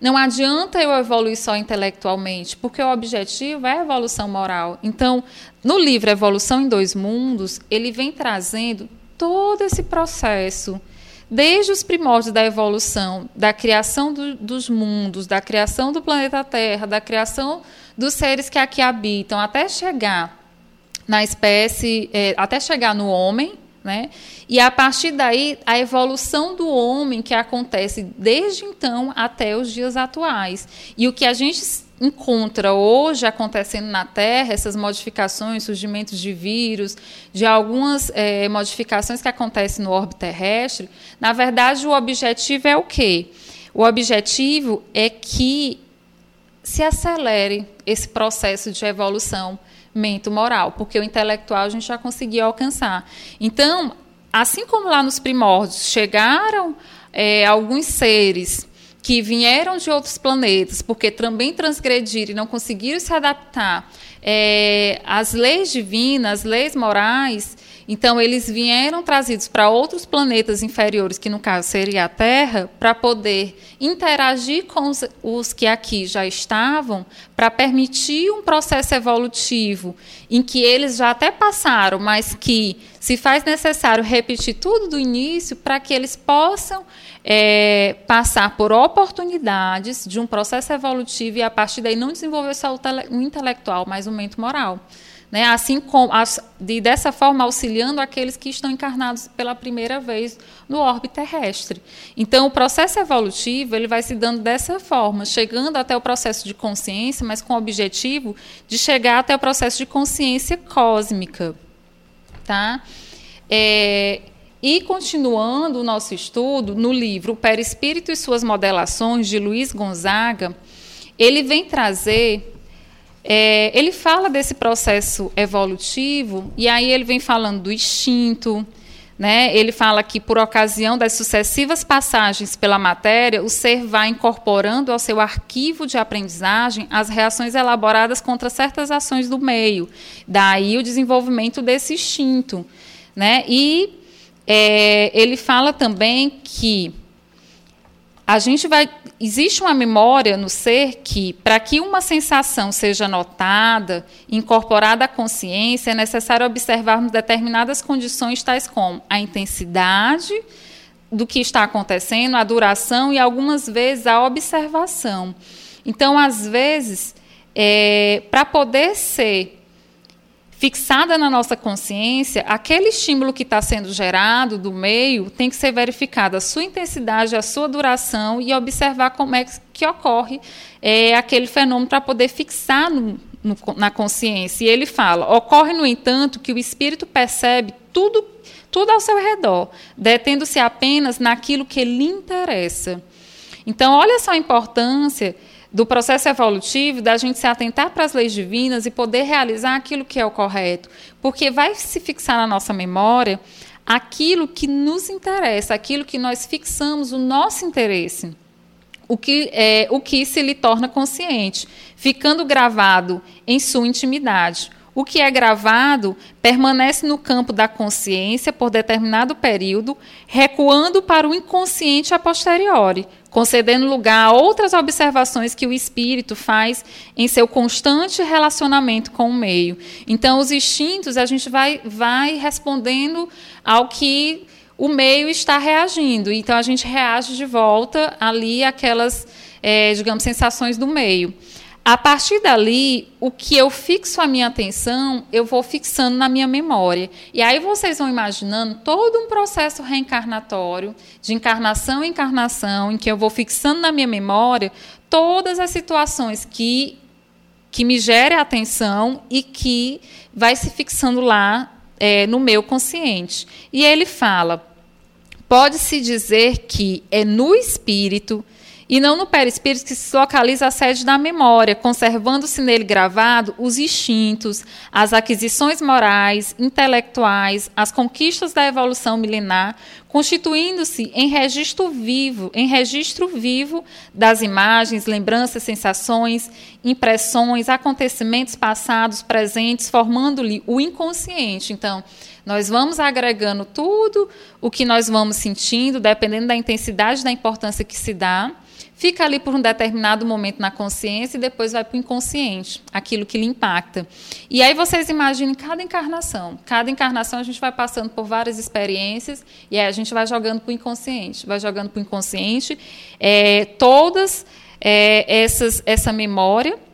não adianta eu evoluir só intelectualmente, porque o objetivo é a evolução moral. Então, no livro Evolução em Dois Mundos, ele vem trazendo todo esse processo desde os primórdios da evolução, da criação do, dos mundos, da criação do planeta Terra, da criação dos seres que aqui habitam, até chegar na espécie, é, até chegar no homem, né? E a partir daí, a evolução do homem que acontece desde então até os dias atuais. E o que a gente encontra hoje acontecendo na Terra, essas modificações, surgimentos de vírus, de algumas é, modificações que acontecem no orbe terrestre, na verdade, o objetivo é o quê? O objetivo é que se acelere esse processo de evolução desenvolvimento moral, porque o intelectual a gente já conseguia alcançar. Então, assim como lá nos primórdios chegaram é, alguns seres que vieram de outros planetas, porque também transgrediram e não conseguiram se adaptar é, às leis divinas, leis morais, então eles vieram trazidos para outros planetas inferiores, que no caso seria a Terra, para poder interagir com os, os, que aqui já estavam, para permitir um processo evolutivo em que eles já até passaram, mas que se faz necessário repetir tudo do início para que eles possam é, passar por oportunidades de um processo evolutivo e a partir daí não desenvolver só o, o intelectual, mas o mente moral. Né? Assim como de, dessa forma auxiliando aqueles que estão encarnados pela primeira vez no orbe terrestre. Então, o processo evolutivo ele vai se dando dessa forma, chegando até o processo de consciência, mas com o objetivo de chegar até o processo de consciência cósmica, tá? É, e continuando o nosso estudo, no livro O Perispírito e Suas Modelações, de Luiz Gonzaga, ele vem trazer. É, ele fala desse processo evolutivo, e aí ele vem falando do instinto, né? Ele fala que, por ocasião das sucessivas passagens pela matéria, o ser vai incorporando ao seu arquivo de aprendizagem as reações elaboradas contra certas ações do meio. Daí o desenvolvimento desse instinto. Né? E é, ele fala também que a gente vai. Existe uma memória no ser que, para que uma sensação seja notada, incorporada à consciência, é necessário observarmos determinadas condições, tais como a intensidade do que está acontecendo, a duração e, algumas vezes, a observação. Então, às vezes, é, para poder ser fixada na nossa consciência, aquele estímulo que está sendo gerado do meio tem que ser verificado a sua intensidade, a sua duração e observar como é que ocorre é, aquele fenômeno para poder fixar no, no, na consciência. E ele fala: ocorre, no entanto, que o espírito percebe tudo, tudo ao seu redor, detendo-se apenas naquilo que lhe interessa. Então, olha só a importância do processo evolutivo, da gente se atentar para as leis divinas e poder realizar aquilo que é o correto. Porque vai se fixar na nossa memória aquilo que nos interessa, aquilo que nós fixamos o nosso interesse. O que, é, o que se lhe torna consciente, ficando gravado em sua intimidade. O que é gravado permanece no campo da consciência por determinado período, recuando para o inconsciente a posteriori, concedendo lugar a outras observações que o espírito faz em seu constante relacionamento com o meio. Então, os instintos, a gente vai, vai respondendo ao que o meio está reagindo. Então, a gente reage de volta ali àquelas, é, digamos, sensações do meio. A partir dali, o que eu fixo a minha atenção, eu vou fixando na minha memória. E aí vocês vão imaginando todo um processo reencarnatório, de encarnação em encarnação, em que eu vou fixando na minha memória todas as situações que, que me gerem atenção e que vai se fixando lá é, no meu consciente. E ele fala: pode-se dizer que é no espírito e não no perispírito que se localiza a sede da memória, conservando-se nele gravado os instintos, as aquisições morais, intelectuais, as conquistas da evolução milenar, constituindo-se em registro vivo, em registro vivo das imagens, lembranças, sensações, impressões, acontecimentos passados, presentes, formando-lhe o inconsciente. Então, nós vamos agregando tudo o que nós vamos sentindo, dependendo da intensidade da importância que se dá fica ali por um determinado momento na consciência e depois vai para o inconsciente, aquilo que lhe impacta. E aí vocês imaginem cada encarnação. Cada encarnação a gente vai passando por várias experiências e aí a gente vai jogando para o inconsciente, vai jogando para o inconsciente é, todas é, essas, essa memória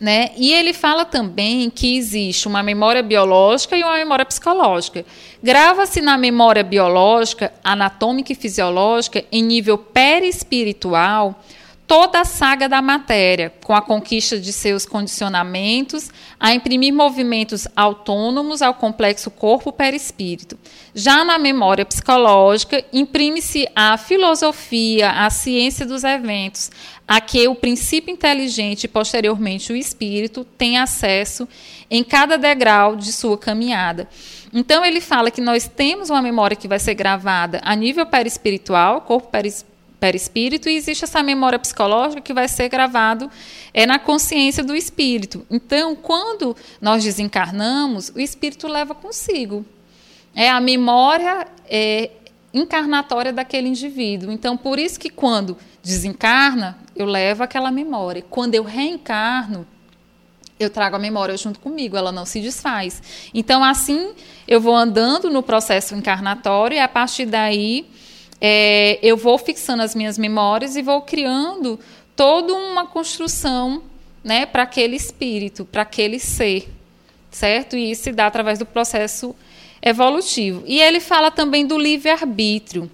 né? E ele fala também que existe uma memória biológica e uma memória psicológica. Grava-se na memória biológica, anatômica e fisiológica, em nível perispiritual, toda a saga da matéria, com a conquista de seus condicionamentos, a imprimir movimentos autônomos ao complexo corpo-perispírito. Já na memória psicológica, imprime-se a filosofia, a ciência dos eventos, a que o princípio inteligente e posteriormente o espírito tem acesso em cada degrau de sua caminhada. Então ele fala que nós temos uma memória que vai ser gravada a nível perispiritual, corpo perispiritual, perispírito e existe essa memória psicológica que vai ser gravado é na consciência do espírito. Então, quando nós desencarnamos, o espírito leva consigo é a memória é, encarnatória daquele indivíduo. Então, por isso que quando desencarna, eu levo aquela memória. Quando eu reencarno, eu trago a memória junto comigo, ela não se desfaz. Então, assim, eu vou andando no processo encarnatório e a partir daí é, eu vou fixando as minhas memórias e vou criando toda uma construção né, para aquele espírito, para aquele ser, certo? E isso se dá através do processo evolutivo. E ele fala também do livre-arbítrio.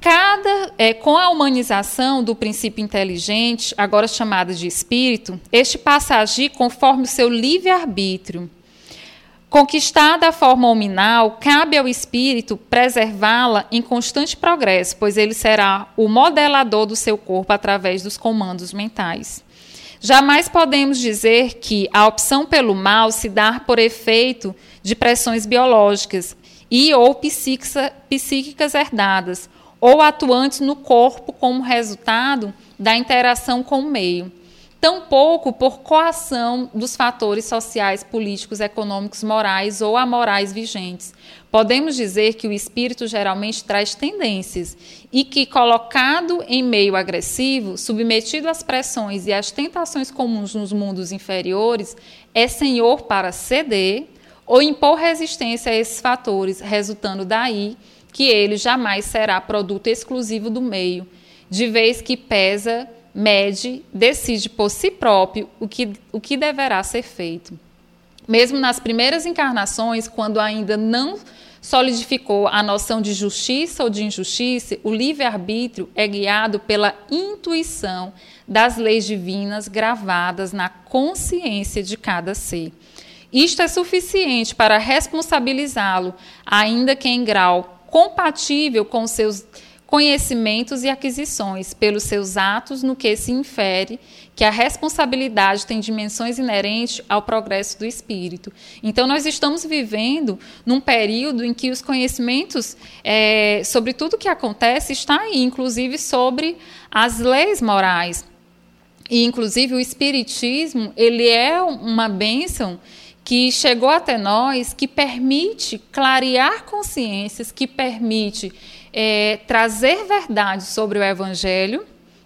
Cada, é, com a humanização do princípio inteligente, agora chamado de espírito, este passa a agir conforme o seu livre-arbítrio. Conquistada a forma nominal, cabe ao espírito preservá-la em constante progresso, pois ele será o modelador do seu corpo através dos comandos mentais. Jamais podemos dizer que a opção pelo mal se dá por efeito de pressões biológicas e ou psíquicas herdadas, ou atuantes no corpo como resultado da interação com o meio tampouco por coação dos fatores sociais, políticos, econômicos, morais ou amorais vigentes. Podemos dizer que o espírito geralmente traz tendências e que, colocado em meio agressivo, submetido às pressões e às tentações comuns nos mundos inferiores, é senhor para ceder ou impor resistência a esses fatores, resultando daí que ele jamais será produto exclusivo do meio, de vez que pesa mede, decide por si próprio o que, o que deverá ser feito. Mesmo nas primeiras encarnações, quando ainda não solidificou a noção de justiça ou de injustiça, o livre-arbítrio é guiado pela intuição das leis divinas gravadas na consciência de cada ser. Isto é suficiente para responsabilizá-lo, ainda que em grau compatível com seus conhecimentos e aquisições pelos seus atos, no que se infere que a responsabilidade tem dimensões inerentes ao progresso do espírito. Então, nós estamos vivendo num período em que os conhecimentos é, sobre tudo o que acontece está aí, inclusive sobre as leis morais. E, inclusive, o espiritismo ele é uma bênção que chegou até nós, que permite clarear consciências, que permite é, trazer verdades sobre o Evangelho,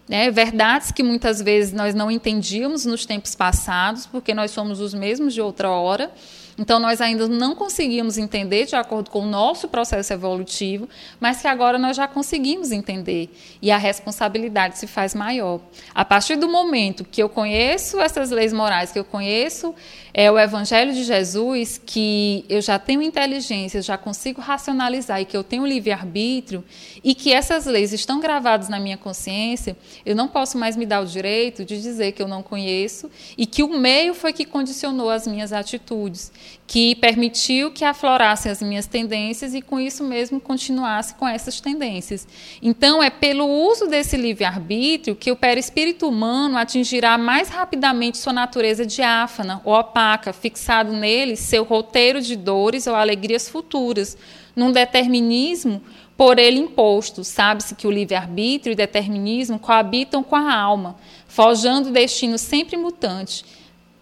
né, verdades que muitas vezes nós não entendíamos nos tempos passados, porque nós somos os mesmos de outra hora. Então, nós ainda não conseguimos entender de acordo com o nosso processo evolutivo, mas que agora nós já conseguimos entender e a responsabilidade se faz maior. A partir do momento que eu conheço essas leis morais, que eu conheço é, o Evangelho de Jesus, que eu já tenho inteligência, já consigo racionalizar e que eu tenho livre-arbítrio e que essas leis estão gravadas na minha consciência, eu não posso mais me dar o direito de dizer que eu não conheço e que o meio foi que condicionou as minhas atitudes que permitiu que aflorassem as minhas tendências e, com isso mesmo, continuasse com essas tendências. Então, é pelo uso desse livre-arbítrio que o perispírito humano atingirá mais rapidamente sua natureza diáfana ou opaca, fixado nele seu roteiro de dores ou alegrias futuras, num determinismo por ele imposto. Sabe-se que o livre-arbítrio e determinismo coabitam com a alma, forjando destino sempre mutante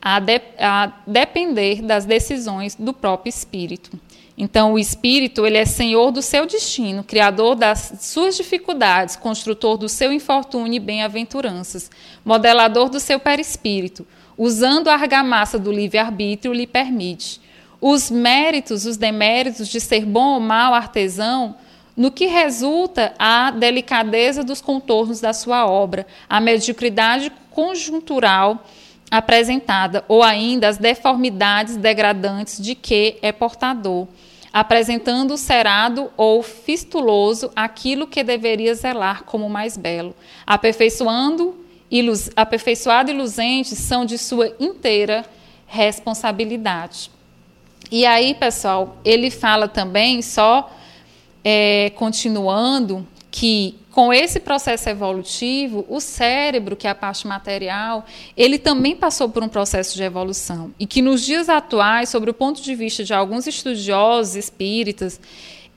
a, de, a depender das decisões do próprio espírito. Então, o espírito ele é senhor do seu destino, criador das suas dificuldades, construtor do seu infortúnio e bem-aventuranças, modelador do seu perispírito, usando a argamassa do livre-arbítrio, lhe permite. Os méritos, os deméritos de ser bom ou mau artesão, no que resulta a delicadeza dos contornos da sua obra, a mediocridade conjuntural apresentada, ou ainda as deformidades degradantes de que é portador, apresentando cerado ou fistuloso aquilo que deveria zelar como mais belo, aperfeiçoando ilus, aperfeiçoado e luzente são de sua inteira responsabilidade. E aí, pessoal, ele fala também, só é, continuando, que com esse processo evolutivo, o cérebro, que é a parte material, ele também passou por um processo de evolução. E que nos dias atuais, sobre o ponto de vista de alguns estudiosos espíritas,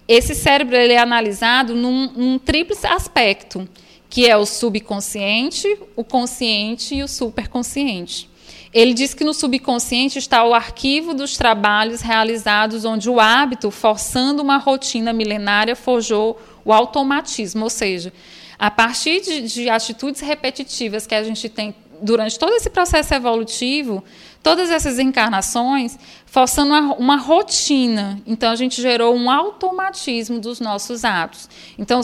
esse cérebro ele é analisado num, num tríplice aspecto, que é o subconsciente, o consciente e o superconsciente. Ele diz que no subconsciente está o arquivo dos trabalhos realizados onde o hábito, forçando uma rotina milenária, forjou o automatismo, ou seja, a partir de, de atitudes repetitivas que a gente tem durante todo esse processo evolutivo, todas essas encarnações, forçando uma, uma, rotina. Então, a gente gerou um automatismo dos nossos atos. Então,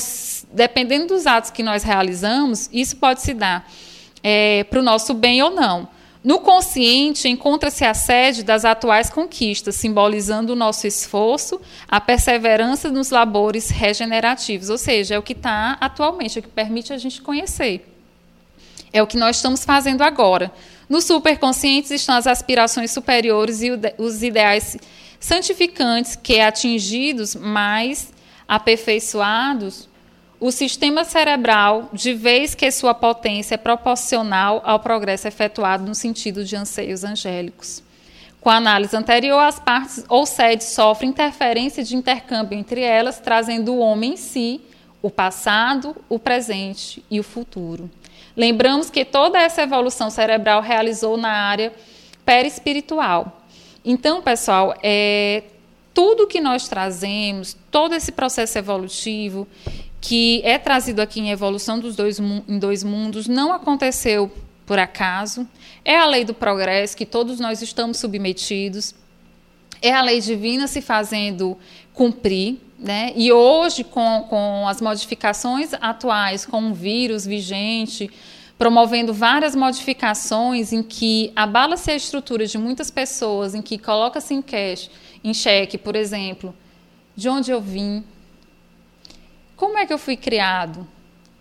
dependendo dos atos que nós realizamos, isso pode se dar é, para o nosso bem ou não. No consciente, encontra-se a sede das atuais conquistas, simbolizando o nosso esforço, a perseverança nos labores regenerativos, ou seja, é o que está atualmente, é o que permite a gente conhecer. É o que nós estamos fazendo agora. No superconsciente estão as aspirações superiores e os ideais santificantes que, atingidos mais aperfeiçoados, o sistema cerebral, de vez que sua potência é proporcional ao progresso efetuado no sentido de anseios angélicos. Com a análise anterior, as partes ou sedes sofrem interferência de intercâmbio entre elas, trazendo o homem em si o passado, o presente e o futuro. Lembramos que toda essa evolução cerebral realizou na área perispiritual. Então, pessoal, é, tudo que nós trazemos, todo esse processo evolutivo, que é trazido aqui em Evolução dos dois, em Dois Mundos não aconteceu por acaso. É a lei do progresso que todos nós estamos submetidos. É a lei divina se fazendo cumprir. Né? E hoje, com, com as modificações atuais, com o vírus vigente, promovendo várias modificações em que abala-se a estrutura de muitas pessoas, em que coloca-se em, cash, em xeque, por exemplo, de onde eu vim, como é que eu fui criado?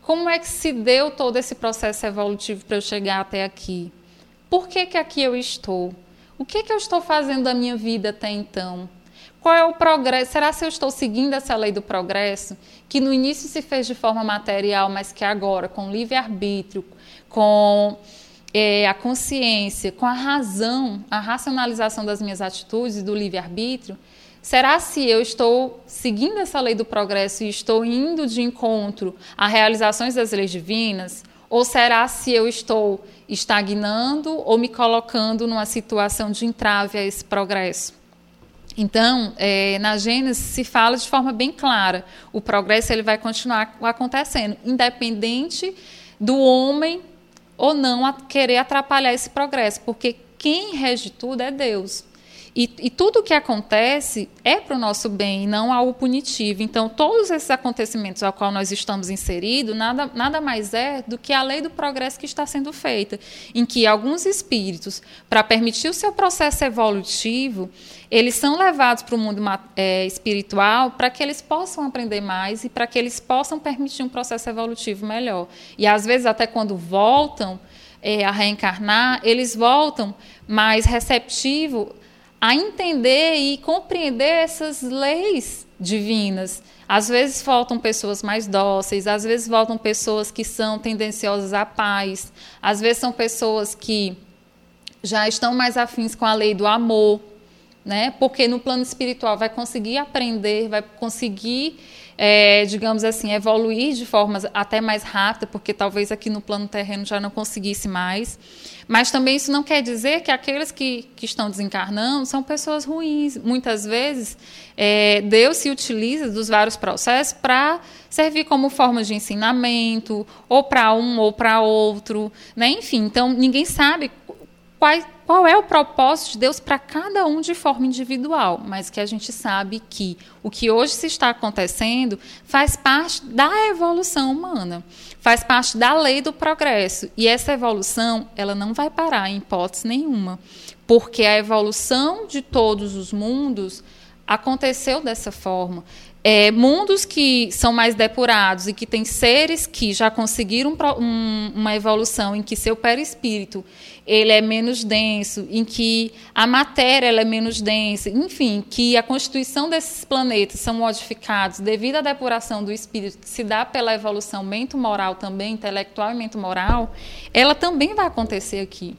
Como é que se deu todo esse processo evolutivo para eu chegar até aqui? Por que, que aqui eu estou? O que, que eu estou fazendo da minha vida até então? Qual é o progresso? Será que eu estou seguindo essa lei do progresso, que no início se fez de forma material, mas que agora, com livre-arbítrio, com é, a consciência, com a razão, a racionalização das minhas atitudes e do livre-arbítrio, Será se eu estou seguindo essa lei do progresso e estou indo de encontro a realizações das leis divinas? Ou será se eu estou estagnando ou me colocando numa situação de entrave a esse progresso? Então, é, na Gênesis se fala de forma bem clara: o progresso ele vai continuar acontecendo, independente do homem ou não querer atrapalhar esse progresso, porque quem rege tudo é Deus. E, e tudo o que acontece é para o nosso bem, não algo punitivo. Então, todos esses acontecimentos ao qual nós estamos inseridos, nada, nada mais é do que a lei do progresso que está sendo feita, em que alguns espíritos, para permitir o seu processo evolutivo, eles são levados para o mundo é, espiritual para que eles possam aprender mais e para que eles possam permitir um processo evolutivo melhor. E às vezes, até quando voltam é, a reencarnar, eles voltam mais receptivo a entender e compreender essas leis divinas. Às vezes faltam pessoas mais dóceis, às vezes faltam pessoas que são tendenciosas à paz, às vezes são pessoas que já estão mais afins com a lei do amor, né? Porque no plano espiritual vai conseguir aprender, vai conseguir é, digamos assim, evoluir de formas até mais rápida, porque talvez aqui no plano terreno já não conseguisse mais. Mas também isso não quer dizer que aqueles que, que estão desencarnando são pessoas ruins. Muitas vezes, é, Deus se utiliza dos vários processos para servir como forma de ensinamento, ou para um ou para outro. Né? Enfim, então ninguém sabe qual, qual é o propósito de Deus para cada um de forma individual, mas que a gente sabe que o que hoje se está acontecendo faz parte da evolução humana, faz parte da lei do progresso. E essa evolução, ela não vai parar em hipótese nenhuma, porque a evolução de todos os mundos aconteceu dessa forma. É, mundos que são mais depurados e que têm seres que já conseguiram um, uma evolução em que seu perispírito ele é menos denso, em que a matéria é menos densa, enfim, que a constituição desses planetas são modificados devido à depuração do espírito, que se dá pela evolução mento-moral também, intelectual e mento-moral, ela também vai acontecer aqui.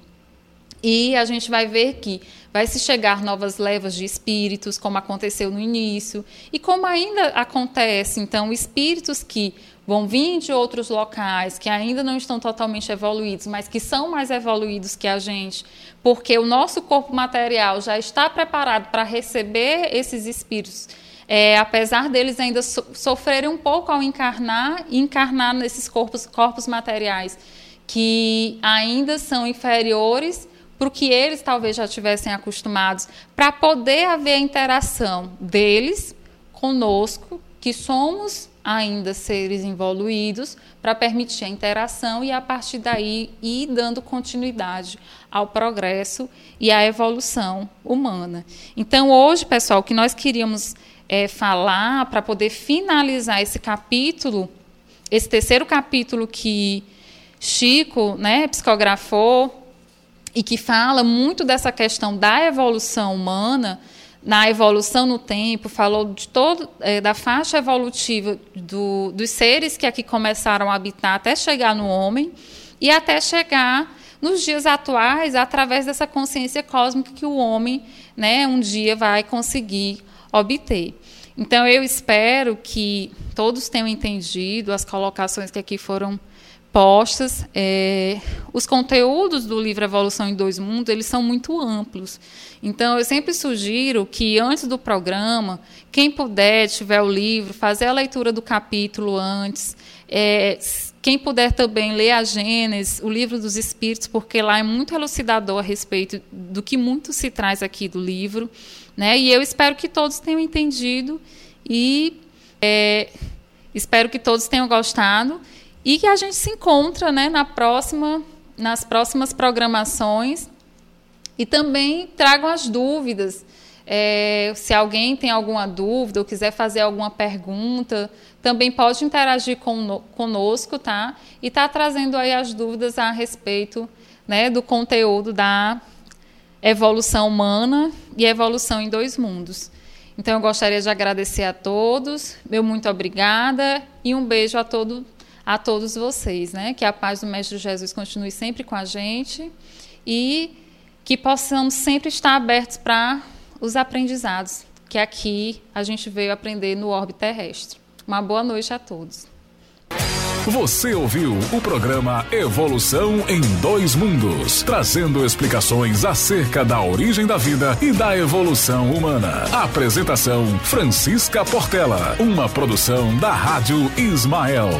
E a gente vai ver que vai se chegar novas levas de espíritos, como aconteceu no início, e como ainda acontece, então, espíritos que vão vir de outros locais, que ainda não estão totalmente evoluídos, mas que são mais evoluídos que a gente, porque o nosso corpo material já está preparado para receber esses espíritos. É, apesar deles ainda so sofrerem um pouco ao encarnar e encarnar nesses corpos, corpos materiais que ainda são inferiores para o que eles talvez já tivessem acostumados, para poder haver a interação deles conosco, que somos ainda seres evoluídos, para permitir a interação e a partir daí ir dando continuidade ao progresso e à evolução humana. Então, hoje, pessoal, o que nós queríamos é, falar para poder finalizar esse capítulo, esse terceiro capítulo que Chico né, psicografou e que fala muito dessa questão da evolução humana, na evolução no tempo, falou de todo é, da faixa evolutiva do, dos seres que aqui começaram a habitar até chegar no homem e até chegar nos dias atuais através dessa consciência cósmica que o homem, né, um dia vai conseguir obter. Então eu espero que todos tenham entendido as colocações que aqui foram postas. É, os conteúdos do livro Evolução em Dois Mundos eles são muito amplos. Então, eu sempre sugiro que antes do programa, quem puder, tiver o livro, fazer a leitura do capítulo antes. É, quem puder também ler a Gênesis, o livro dos Espíritos, porque lá é muito elucidador a respeito do que muito se traz aqui do livro. Né? E eu espero que todos tenham entendido e é, espero que todos tenham gostado. E que a gente se encontra né, na próxima, nas próximas programações e também tragam as dúvidas. É, se alguém tem alguma dúvida ou quiser fazer alguma pergunta, também pode interagir conosco, tá? E tá trazendo aí as dúvidas a respeito né, do conteúdo da evolução humana e evolução em dois mundos. Então, eu gostaria de agradecer a todos, meu muito obrigada e um beijo a todo a todos vocês, né? Que a paz do Mestre Jesus continue sempre com a gente e que possamos sempre estar abertos para os aprendizados que aqui a gente veio aprender no orbe terrestre. Uma boa noite a todos. Você ouviu o programa Evolução em Dois Mundos, trazendo explicações acerca da origem da vida e da evolução humana. Apresentação Francisca Portela, uma produção da Rádio Ismael.